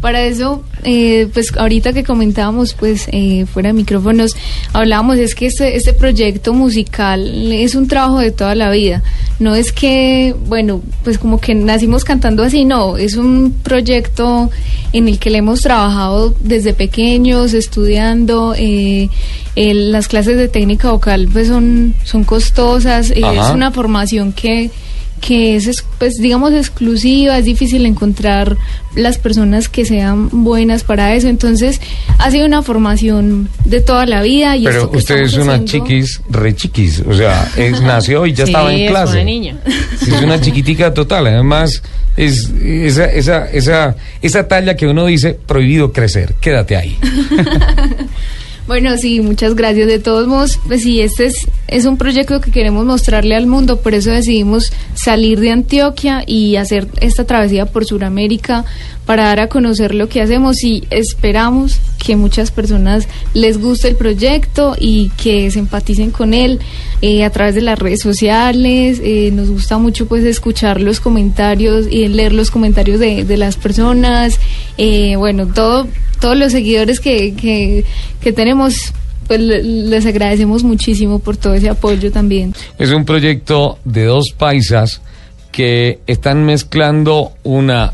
Para eso, eh, pues ahorita que comentábamos, pues eh, fuera de micrófonos, hablábamos, es que este, este proyecto musical es un trabajo de toda la vida. No es que, bueno, pues como que nacimos cantando así, no, es un proyecto en el que le hemos trabajado desde pequeños, estudiando. Eh, las clases de técnica vocal pues son, son costosas, es una formación que que es, pues, digamos, exclusiva, es difícil encontrar las personas que sean buenas para eso. Entonces, ha sido una formación de toda la vida. Y Pero usted es una chiquis, re chiquis, o sea, es, nació y ya estaba en clase. Es una niña. Es una chiquitica total, además, es esa, esa, esa, esa talla que uno dice, prohibido crecer, quédate ahí. Bueno, sí, muchas gracias. De todos modos, pues sí, este es, es un proyecto que queremos mostrarle al mundo, por eso decidimos salir de Antioquia y hacer esta travesía por Sudamérica para dar a conocer lo que hacemos y esperamos que muchas personas les guste el proyecto y que se empaticen con él eh, a través de las redes sociales. Eh, nos gusta mucho pues escuchar los comentarios y leer los comentarios de, de las personas. Eh, bueno, todo todos los seguidores que, que, tenemos pues les agradecemos muchísimo por todo ese apoyo también. Es un proyecto de dos paisas que están mezclando una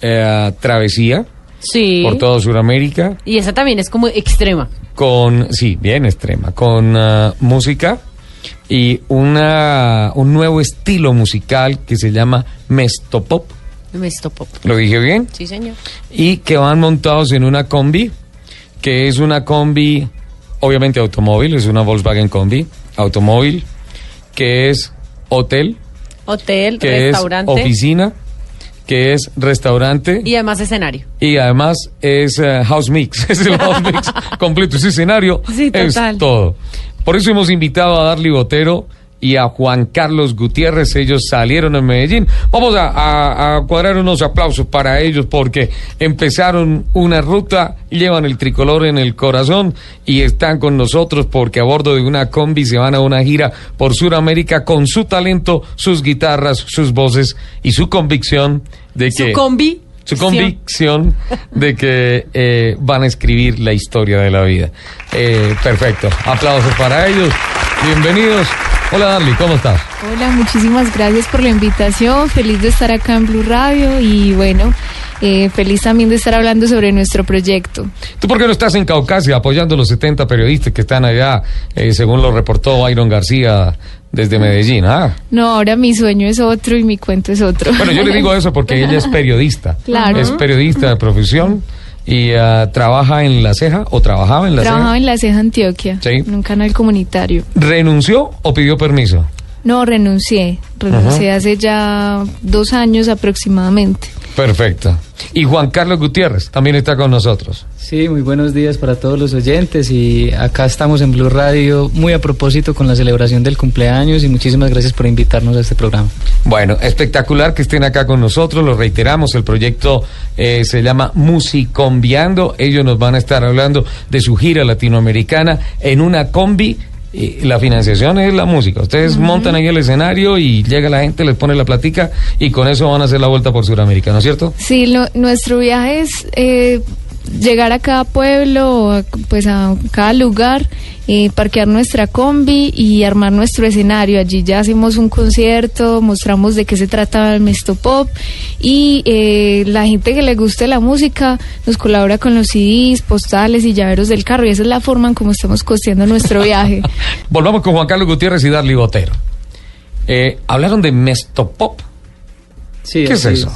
eh, travesía sí. por toda Sudamérica. Y esa también es como extrema. Con, sí, bien extrema, con uh, música y una, un nuevo estilo musical que se llama Mestopop me estopó. ¿Lo dije bien? Sí, señor. Y que van montados en una combi, que es una combi, obviamente automóvil, es una Volkswagen combi, automóvil, que es hotel. Hotel, que restaurante. Es oficina, que es restaurante. Y además escenario. Y además es eh, house mix, es el house mix completo, ese escenario sí, es todo. Por eso hemos invitado a Darly Botero y a Juan Carlos Gutiérrez. Ellos salieron en Medellín. Vamos a, cuadrar unos aplausos para ellos porque empezaron una ruta, llevan el tricolor en el corazón y están con nosotros porque a bordo de una combi se van a una gira por Sudamérica con su talento, sus guitarras, sus voces y su convicción de que... Su combi su convicción de que eh, van a escribir la historia de la vida. Eh, perfecto. Aplausos para ellos. Bienvenidos. Hola Darly, ¿cómo estás? Hola, muchísimas gracias por la invitación. Feliz de estar acá en Blue Radio y bueno, eh, feliz también de estar hablando sobre nuestro proyecto. ¿Tú por qué no estás en Caucasia apoyando a los 70 periodistas que están allá, eh, según lo reportó Byron García desde Medellín? Ah. No, ahora mi sueño es otro y mi cuento es otro. Bueno, yo le digo eso porque ella es periodista. Claro. Es periodista de profesión y uh, trabaja en La Ceja o trabajaba en La Ceja. Trabajaba en La Ceja, Antioquia, sí. en un canal comunitario. ¿Renunció o pidió permiso? No, renuncié. Renuncié hace ya dos años aproximadamente. Perfecto. Y Juan Carlos Gutiérrez también está con nosotros. Sí, muy buenos días para todos los oyentes y acá estamos en Blue Radio muy a propósito con la celebración del cumpleaños y muchísimas gracias por invitarnos a este programa. Bueno, espectacular que estén acá con nosotros, lo reiteramos, el proyecto eh, se llama Musicombiando, ellos nos van a estar hablando de su gira latinoamericana en una combi y la financiación es la música. Ustedes montan ahí el escenario y llega la gente, les pone la platica y con eso van a hacer la vuelta por Sudamérica, ¿no es cierto? Sí, nuestro viaje es eh, llegar a cada pueblo, pues a cada lugar, eh, parquear nuestra combi y armar nuestro escenario. Allí ya hacemos un concierto, mostramos de qué se trata el Mesto Pop y eh, la gente que le guste la música nos colabora con los CDs, postales y llaveros del carro y esa es la forma en cómo estamos costeando nuestro viaje. Volvamos con Juan Carlos Gutiérrez y Darly Botero. Eh, hablaron de Mesto Pop. Sí, ¿Qué es eso?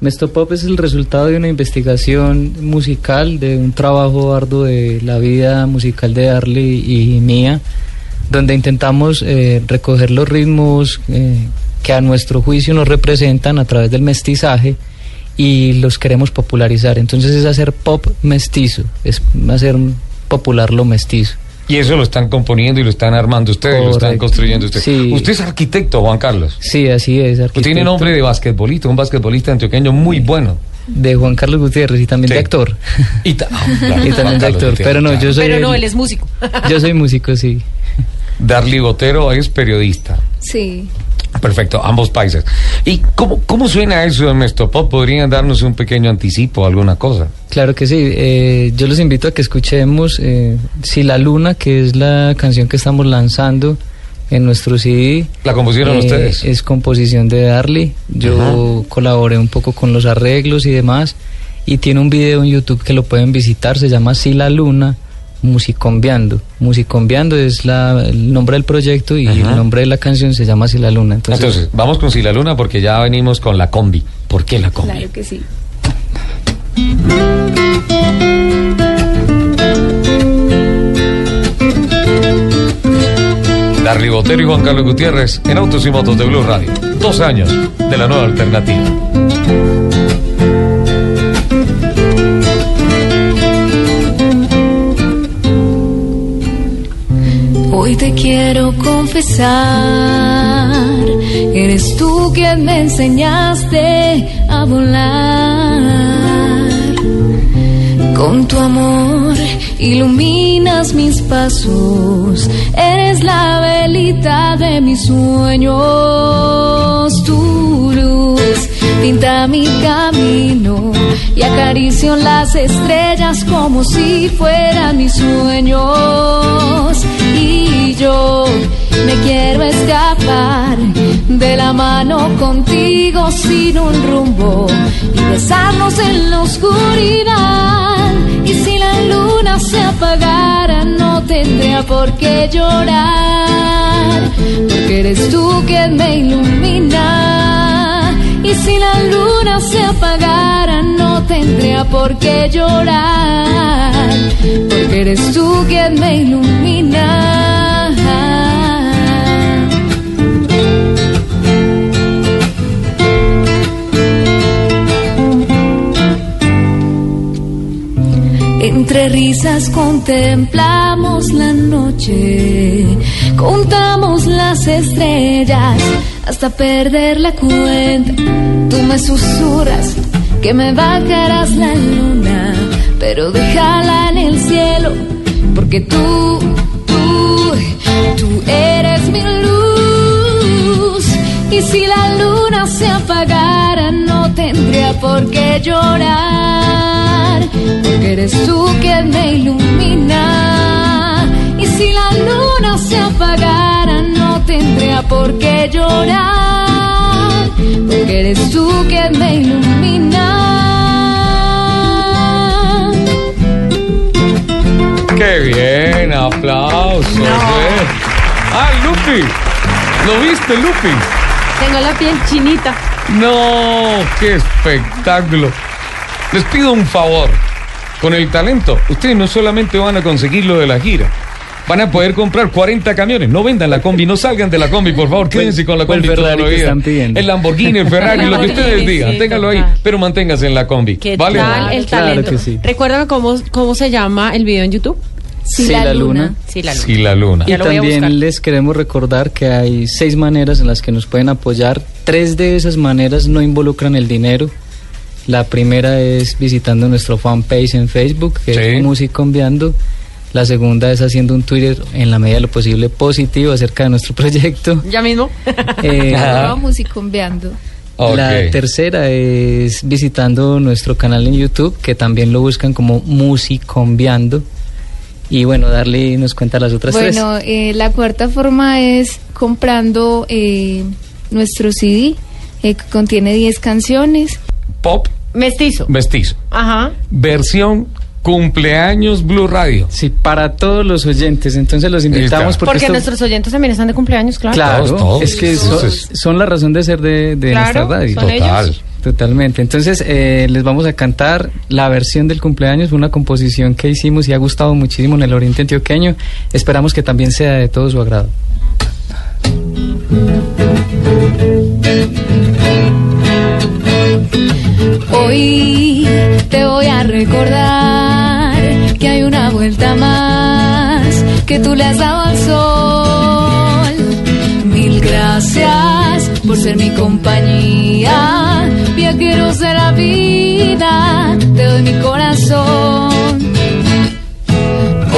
Mestopop es el resultado de una investigación musical, de un trabajo arduo de la vida musical de Darley y mía, donde intentamos eh, recoger los ritmos eh, que a nuestro juicio nos representan a través del mestizaje y los queremos popularizar. Entonces es hacer pop mestizo, es hacer popular lo mestizo. Y eso lo están componiendo y lo están armando ustedes, lo están construyendo ustedes. Usted es arquitecto, Juan Carlos. Sí, así es. Arquitecto. tiene nombre de basquetbolista, un basquetbolista antioqueño muy bueno. De Juan Carlos Gutiérrez y también de actor. Y, también de actor. Pero no, yo soy. Pero no, él es músico. yo soy músico, sí. Darly Botero es periodista. Sí. Perfecto, ambos países. ¿Y cómo, cómo suena eso de Mestopop? ¿Podrían darnos un pequeño anticipo, alguna cosa? Claro que sí. eh, yo los invito a que escuchemos eh, Si la Luna, que es la canción que estamos lanzando en nuestro CD. ¿La compusieron Eh, ustedes? Es composición de Darly. Yo colaboré un poco con los arreglos y demás. Y tiene un video en YouTube que lo pueden visitar. Se llama Si la Luna, Musicombiando. Musicombiando es la, el nombre del proyecto y Ajá. el nombre de la canción se llama Si la Luna. Entonces, Entonces, vamos con Si la Luna porque ya venimos con la combi. ¿Por qué la combi? Claro que sí. Darly Botero y Juan Carlos Gutiérrez en Autos y Motos de Blue Radio. Dos años de la nueva alternativa. Hoy te quiero confesar, eres tú quien me enseñaste a volar. Con tu amor iluminas mis pasos, eres la velita de mis sueños, tu luz pinta mi camino y acaricio las estrellas como si fueran mis sueños. Yo me quiero escapar de la mano contigo sin un rumbo y besarnos en la oscuridad. Y si la luna se apagara, no tendría por qué llorar, porque eres tú quien me ilumina. Y si la luna se apagara, no tendría por qué llorar, porque eres tú quien me ilumina. Entre risas contemplamos la noche, contamos las estrellas hasta perder la cuenta. Tú me susurras que me bajarás la luna, pero déjala en el cielo, porque tú, tú, tú eres mi luz. Y si la luna se apagara, no tendría por qué llorar, eres tú quien me ilumina. Y si la luna se apagara, no tendría por qué llorar, porque eres tú quien me ilumina. ¡Qué bien! ¡Aplausos! eh. ¡Ah, Lupi! ¿Lo viste, Lupi? Tengo la piel chinita. No, qué espectáculo. Les pido un favor. Con el talento, ustedes no solamente van a conseguir lo de la gira, van a poder comprar 40 camiones. No vendan la combi, no salgan de la combi, por favor, quédense con la ¿Cuál combi toda Ferrari la que vida. El Lamborghini, el Ferrari, lo que ustedes digan, sí, ténganlo ahí, pero manténganse en la combi. ¿Qué ¿Vale? tal el Claro talento? que sí. Recuérdame cómo, cómo se llama el video en YouTube. Si Sí, la, la luna. luna. Sí, la luna. Sí, la luna. Y también les queremos recordar que hay seis maneras en las que nos pueden apoyar. Tres de esas maneras no involucran el dinero. La primera es visitando nuestro fanpage en Facebook, que Sí. es Musicombiando. La segunda es haciendo un Twitter en la medida de lo posible positivo acerca de nuestro proyecto. Ya mismo. Eh. La tercera es visitando nuestro canal en YouTube, que también lo buscan como Musicombiando. Y bueno, darle nos cuenta las otras tres. Bueno, eh, la cuarta forma es comprando eh, nuestro CD, eh, que contiene 10 canciones. Pop Mestizo. mestizo. Ajá. Versión cumpleaños Blue Radio. Sí, para todos los oyentes. Entonces los invitamos porque, Porque esto- nuestros oyentes también están de cumpleaños, claro. Claro, Todos, todos. es que son, la razón de ser de, de Claro, nuestra radio. son Total. ellos. Totalmente. Entonces eh, les vamos a cantar la versión del cumpleaños, una composición que hicimos y ha gustado muchísimo en el Oriente Antioqueño. Esperamos que también sea de todo su agrado. Hoy te voy a recordar que hay una vuelta más que tú le has dado al sol. Mil gracias por ser mi compañía, viajeros de la vida, te doy mi corazón.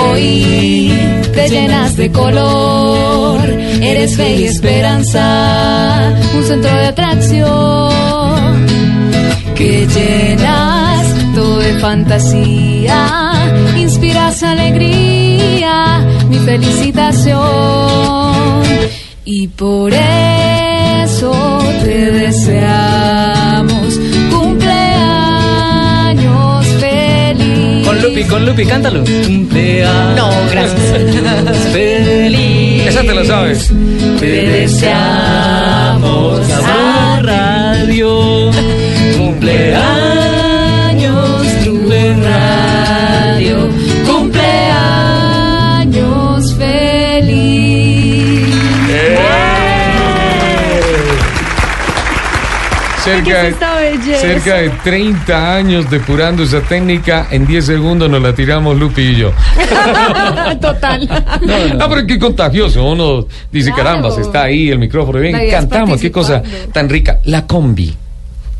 Hoy te llenas de color, eres fe y esperanza, un centro de atracción que llenas todo de fantasía, inspiras alegría, mi felicitación. Y por eso te deseamos cumpleaños feliz. Con Lupi, con Lupi, cántalo. Cumpleaños. No, gracias. Feliz. Esa te la sabes. Te deseamos a Radio. Cerca de, cerca de 30 años depurando esa técnica, en 10 segundos nos la tiramos Lupi y yo. Total. Ah, pero qué contagioso. Uno dice, Claro. caramba, se está ahí el micrófono. Bien, cantamos, qué cosa tan rica. La combi.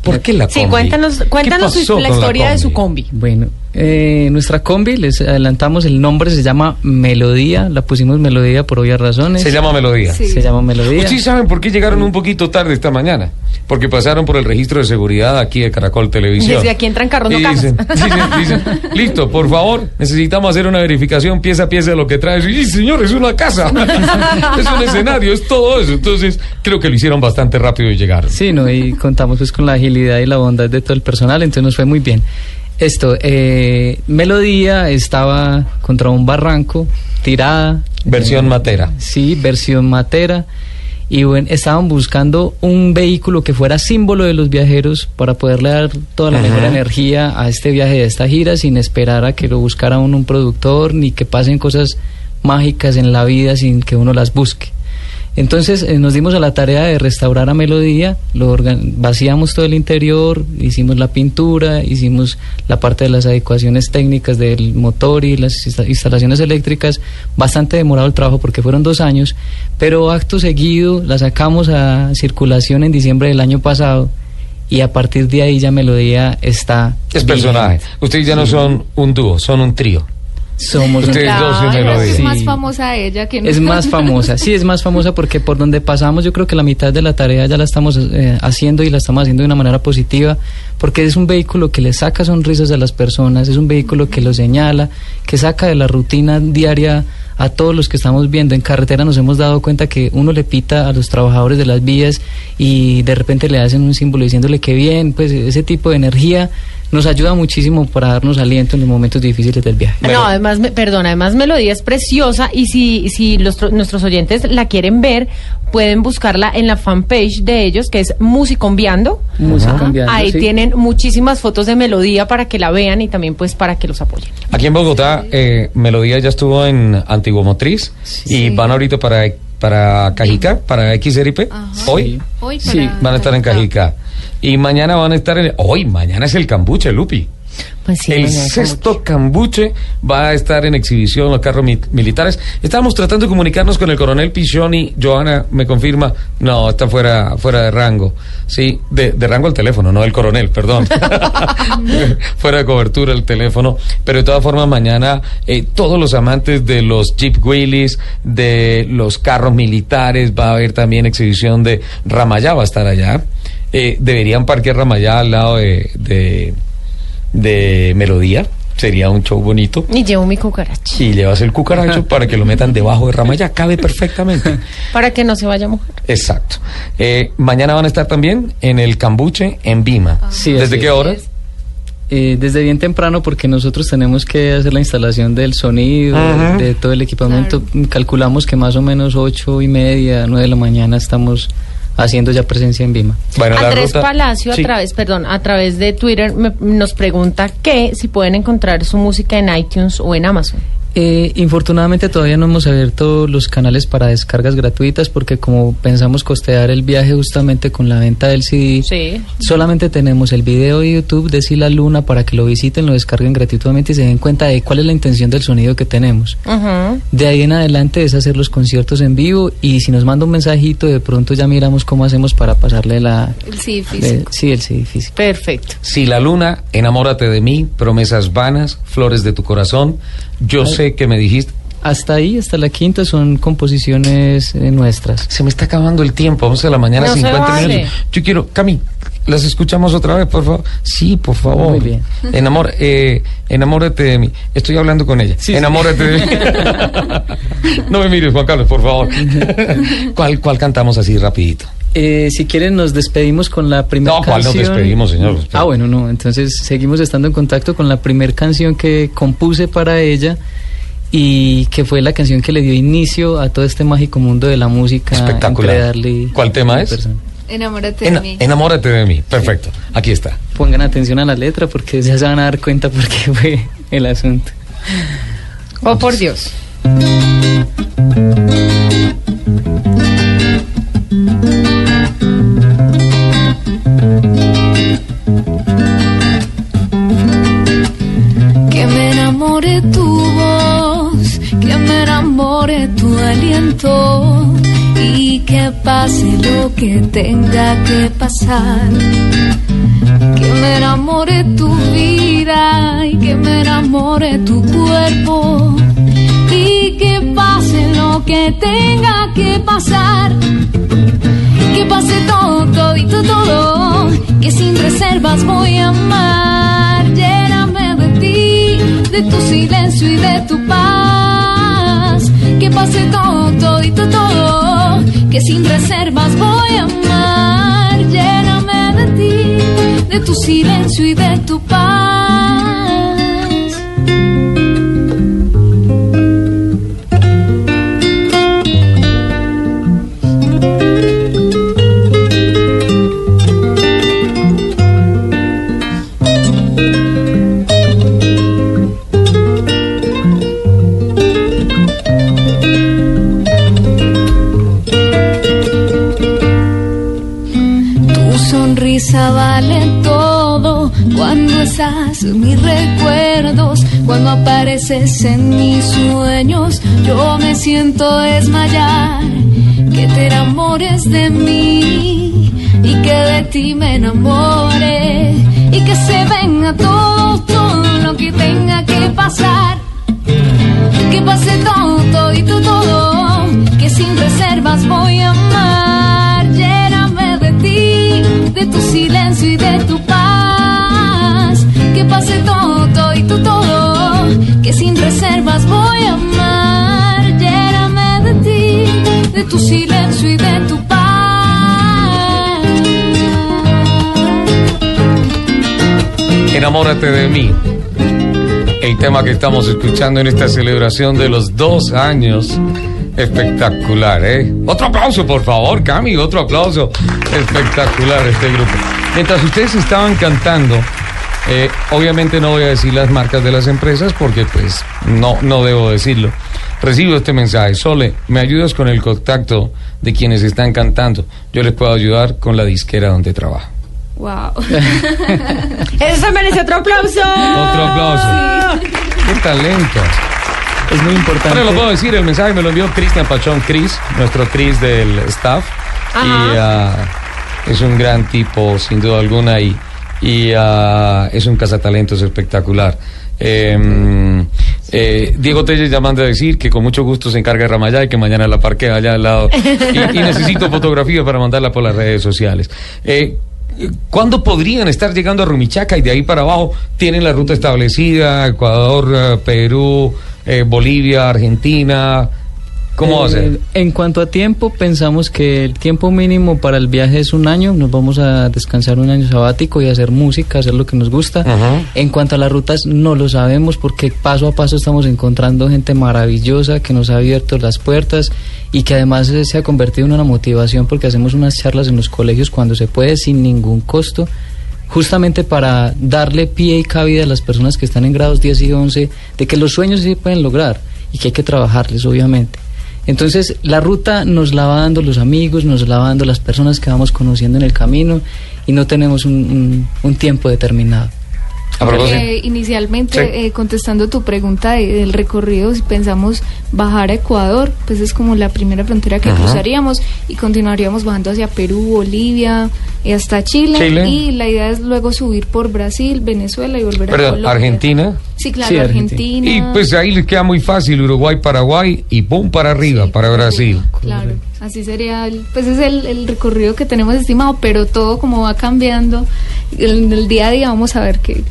¿Por qué la combi? Sí, cuéntanos, ¿Qué cuéntanos la historia de su combi. Bueno, eh, nuestra combi, les adelantamos el nombre, se llama Melodía, la pusimos Melodía por obvias razones. Se llama Melodía. Sí. Se llama Melodía. ¿Ustedes saben por qué llegaron un poquito tarde esta mañana? Porque pasaron por el registro de seguridad aquí de Caracol Televisión. Desde aquí entran carros, no dicen, dicen, dicen, listo, por favor, necesitamos hacer una verificación pieza a pieza de lo que trae. Y señor, es una casa, es un escenario, es todo eso. Entonces, creo que lo hicieron bastante rápido y llegaron. Sí, no, y contamos pues con la agilidad y la bondad de todo el personal, entonces nos fue muy bien. Esto, eh, Melodía estaba contra un barranco, tirada. Versión Eh, matera. Sí, versión matera. Y bueno, estaban buscando un vehículo que fuera símbolo de los viajeros para poderle dar toda la Ajá. mejor energía a este viaje de esta gira sin esperar a que lo buscara uno un productor ni que pasen cosas mágicas en la vida sin que uno las busque. Entonces eh, nos dimos a la tarea de restaurar a Melodía, lo vaciamos todo el interior, hicimos la pintura, hicimos la parte de las adecuaciones técnicas del motor y las insta- instalaciones eléctricas. Bastante demorado el trabajo porque fueron dos años, pero acto seguido la sacamos a circulación en diciembre del año pasado y a partir de ahí ya Melodía está... Es vigente. personaje. Ustedes ya no son un dúo, son un trío. Somos Ustedes dos Melodía. es Sí. más famosa ella que Es más famosa, sí, es más famosa porque por donde pasamos yo creo que la mitad de la tarea ya la estamos eh, haciendo y la estamos haciendo de una manera positiva porque es un vehículo que le saca sonrisas a las personas, es un vehículo que lo señala, que saca de la rutina diaria a todos los que estamos viendo en carretera nos hemos dado cuenta que uno le pita a los trabajadores de las vías y de repente le hacen un símbolo diciéndole que bien, pues ese tipo de energía nos ayuda muchísimo para darnos aliento en los momentos difíciles del viaje. Bueno. No, además, me- perdón, además Melodía es preciosa y si, si los, tro- nuestros oyentes la quieren ver, pueden buscarla en la fanpage de ellos, que es Musicombiando. Cambiando, Ahí sí. tienen muchísimas fotos de Melodía para que la vean y también pues para que los apoyen. Aquí en Bogotá, eh, Melodía ya estuvo en Antiguo Motriz y van ahorita para, para Cajica, para XRP. Ajá. Hoy Sí. Hoy Sí, para- van a estar en Cajica. Y mañana van a estar en... Hoy, mañana es el cambuche, Lupi. Pues sí, el sexto cambuche va a estar en exhibición los carros mi- militares. Estábamos tratando de comunicarnos con el coronel Pichoni. Joana me confirma, no, está fuera, fuera de rango. Sí, de, de rango el teléfono, no el coronel, perdón. fuera de cobertura el teléfono. Pero de todas formas, mañana eh, todos los amantes de los Jeep Willys, de los carros militares, va a haber también exhibición de Ramayá, va a estar allá. Eh, deberían parquear Ramayá al lado de- de de melodía. Sería un show bonito. Y llevo mi cucaracha Y llevas el cucaracho para que lo metan debajo de rama. Ya cabe perfectamente. para que no se vaya a mojar. Exacto. Eh, mañana van a estar también en el Cambuche, en Vima. Sí, ¿Desde qué hora? Eh, desde bien temprano porque nosotros tenemos que hacer la instalación del sonido, Ajá. de todo el equipamiento. Calculamos que más o menos ocho y media, nueve de la mañana estamos haciendo ya presencia en Vima. Bueno, Andrés ruta- Palacio Sí. a través, perdón, a través de Twitter me- nos pregunta que si pueden encontrar su música en iTunes o en Amazon. Eh, infortunadamente todavía no hemos abierto los canales para descargas gratuitas porque como pensamos costear el viaje justamente con la venta del CD, Sí. solamente tenemos el video de YouTube de Sila Luna para que lo visiten, lo descarguen gratuitamente y se den cuenta de cuál es la intención del sonido que tenemos. Ujú. De ahí en adelante es hacer los conciertos en vivo y si nos manda un mensajito de pronto ya miramos cómo hacemos para pasarle la... El de- físico. sí, el CD físico. Perfecto. Si la luna, enamórate de mí, promesas vanas, flores de tu corazón. Yo sé que me dijiste. hasta ahí, hasta la quinta, son composiciones eh, nuestras. Se me está acabando el tiempo, 11 de la mañana, No se 50 vale. minutos. Yo quiero, Cami, ¿las escuchamos otra vez, por favor? Sí, por favor. Muy bien. Enamor, eh, enamórate de mí. Estoy hablando con ella. Sí, sí. enamórate de mí. no me mires, Juan Carlos, por favor. ¿Cuál, ¿Cuál cantamos así rapidito? Eh, si quieren, nos despedimos con la primera No, ¿cuál nos canción. despedimos, señor? Ah, bueno, no. Entonces seguimos estando en contacto con la primera canción que compuse para ella y que fue la canción que le dio inicio a todo este mágico mundo de la música. Espectacular. Darle ¿Cuál tema es? Enamórate de mí. enamórate de mí. Perfecto. Aquí está. Pongan atención a la letra porque ya se van a dar cuenta por qué fue el asunto. Oh, por Dios. Que tenga que pasar. Que me enamore tu vida y que me enamore tu cuerpo y que pase lo que tenga que pasar. Que pase todo, todito, todo, que sin reservas voy a amar. Lléname de ti, de tu silencio y de tu paz. Que pase todo, todito, todo, que sin reservas voy a amar. De tu silencio y de tu paz. Sonrisa vale todo cuando estás mis recuerdos, cuando apareces en mis sueños, yo me siento desmayar. Que te enamores de mí y que de ti me enamore y que se venga todo, todo lo que tenga que pasar. Que pase todo, todito, todo, que sin reservas voy a tu silencio y de tu paz. Que pase todo, todito, todo, que sin reservas voy a amar. Lléname de ti, de tu silencio y de tu paz. Enamórate de mí. El tema que estamos escuchando en esta celebración de los dos años. Espectacular, ¿eh? Otro aplauso, por favor, Cami, otro aplauso. Espectacular este grupo. Mientras ustedes estaban cantando, eh, obviamente no voy a decir las marcas de las empresas porque pues no, no debo decirlo. Recibo este mensaje. Sole, ¿me ayudas con el contacto de quienes están cantando? Yo les puedo ayudar con la disquera donde trabajo. Wow. Eso merece otro aplauso. Otro aplauso. ¡Qué talento! Es muy importante. Ahora lo puedo decir, el mensaje me lo envió Cristian Pachón, Chris, nuestro Chris del staff. Ajá. Y ah, es un gran tipo, sin duda alguna, y, y ah, es un cazatalentos espectacular. Eh, eh, Diego Telles ya manda a decir que con mucho gusto se encarga de Ramayá y que mañana la parquea allá al lado. Y, y necesito fotografía para mandarla por las redes sociales. Eh, ¿Cuándo podrían estar llegando a Rumichaca y de ahí para abajo tienen la ruta establecida? Ecuador, eh, Perú, eh, Bolivia, Argentina. ¿Cómo va a Eh, ser? En cuanto a tiempo, pensamos que el tiempo mínimo para el viaje es un año. Nos vamos a descansar un año sabático y hacer música, hacer lo que nos gusta. Ajá. En cuanto a las rutas, no lo sabemos porque paso a paso estamos encontrando gente maravillosa que nos ha abierto las puertas y que además se ha convertido en una motivación porque hacemos unas charlas en los colegios cuando se puede sin ningún costo justamente para darle pie y cabida a las personas que están en grados 10 y 11 de que los sueños sí se pueden lograr y que hay que trabajarles, obviamente. Entonces, la ruta nos la va dando los amigos, nos la va dando las personas que vamos conociendo en el camino y no tenemos un, un- un tiempo determinado. A propósito. Eh, inicialmente, Sí. eh, contestando tu pregunta de- del recorrido, si pensamos bajar a Ecuador, pues es como la primera frontera que Ajá. cruzaríamos y continuaríamos bajando hacia Perú, Bolivia y hasta Chile. Chile. Y la idea es luego subir por Brasil, Venezuela y volver a Perdón, Colombia. Argentina. Sí, claro, Sí, Argentina. Y pues ahí les queda muy fácil, Uruguay, Paraguay y boom para arriba, Sí, para Brasil. Claro, así sería, el- pues es el, el recorrido que tenemos estimado, pero todo como va cambiando, en el día a día vamos a ver qué,